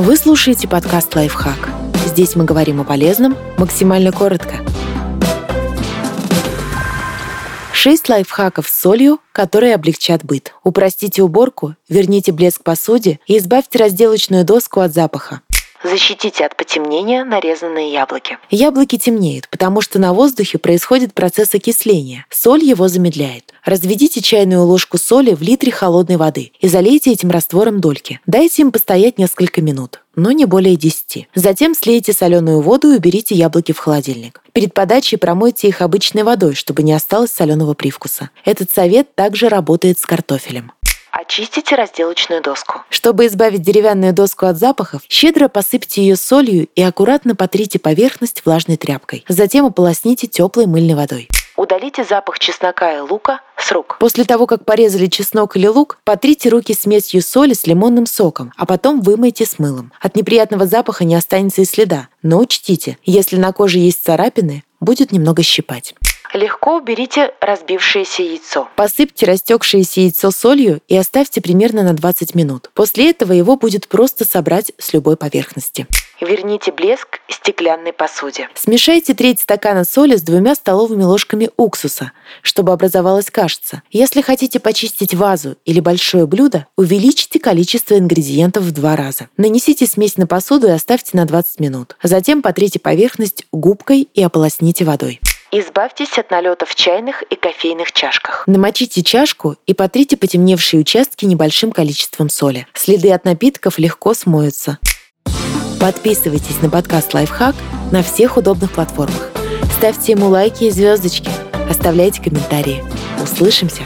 Вы слушаете подкаст «Лайфхак». Здесь мы говорим о полезном максимально коротко. Шесть лайфхаков с солью, которые облегчат быт. Упростите уборку, верните блеск посуде и избавьте разделочную доску от запаха. Защитите от потемнения нарезанные яблоки. Яблоки темнеют, потому что на воздухе происходит процесс окисления. Соль его замедляет. Разведите чайную ложку соли в литре холодной воды и залейте этим раствором дольки. Дайте им постоять несколько минут но не более 10. Затем слейте соленую воду и уберите яблоки в холодильник. Перед подачей промойте их обычной водой, чтобы не осталось соленого привкуса. Этот совет также работает с картофелем. Очистите разделочную доску. Чтобы избавить деревянную доску от запахов, щедро посыпьте ее солью и аккуратно потрите поверхность влажной тряпкой. Затем ополосните теплой мыльной водой. Удалите запах чеснока и лука с рук. После того, как порезали чеснок или лук, потрите руки смесью соли с лимонным соком, а потом вымойте с мылом. От неприятного запаха не останется и следа. Но учтите, если на коже есть царапины, будет немного щипать. Легко уберите разбившееся яйцо. Посыпьте растекшееся яйцо солью и оставьте примерно на 20 минут. После этого его будет просто собрать с любой поверхности. Верните блеск стеклянной посуде. Смешайте треть стакана соли с двумя столовыми ложками уксуса, чтобы образовалась кашица. Если хотите почистить вазу или большое блюдо, увеличьте количество ингредиентов в два раза. Нанесите смесь на посуду и оставьте на 20 минут. Затем потрите поверхность губкой и ополосните водой. Избавьтесь от налетов в чайных и кофейных чашках. Намочите чашку и потрите потемневшие участки небольшим количеством соли. Следы от напитков легко смоются. Подписывайтесь на подкаст «Лайфхак» на всех удобных платформах. Ставьте ему лайки и звездочки. Оставляйте комментарии. Услышимся!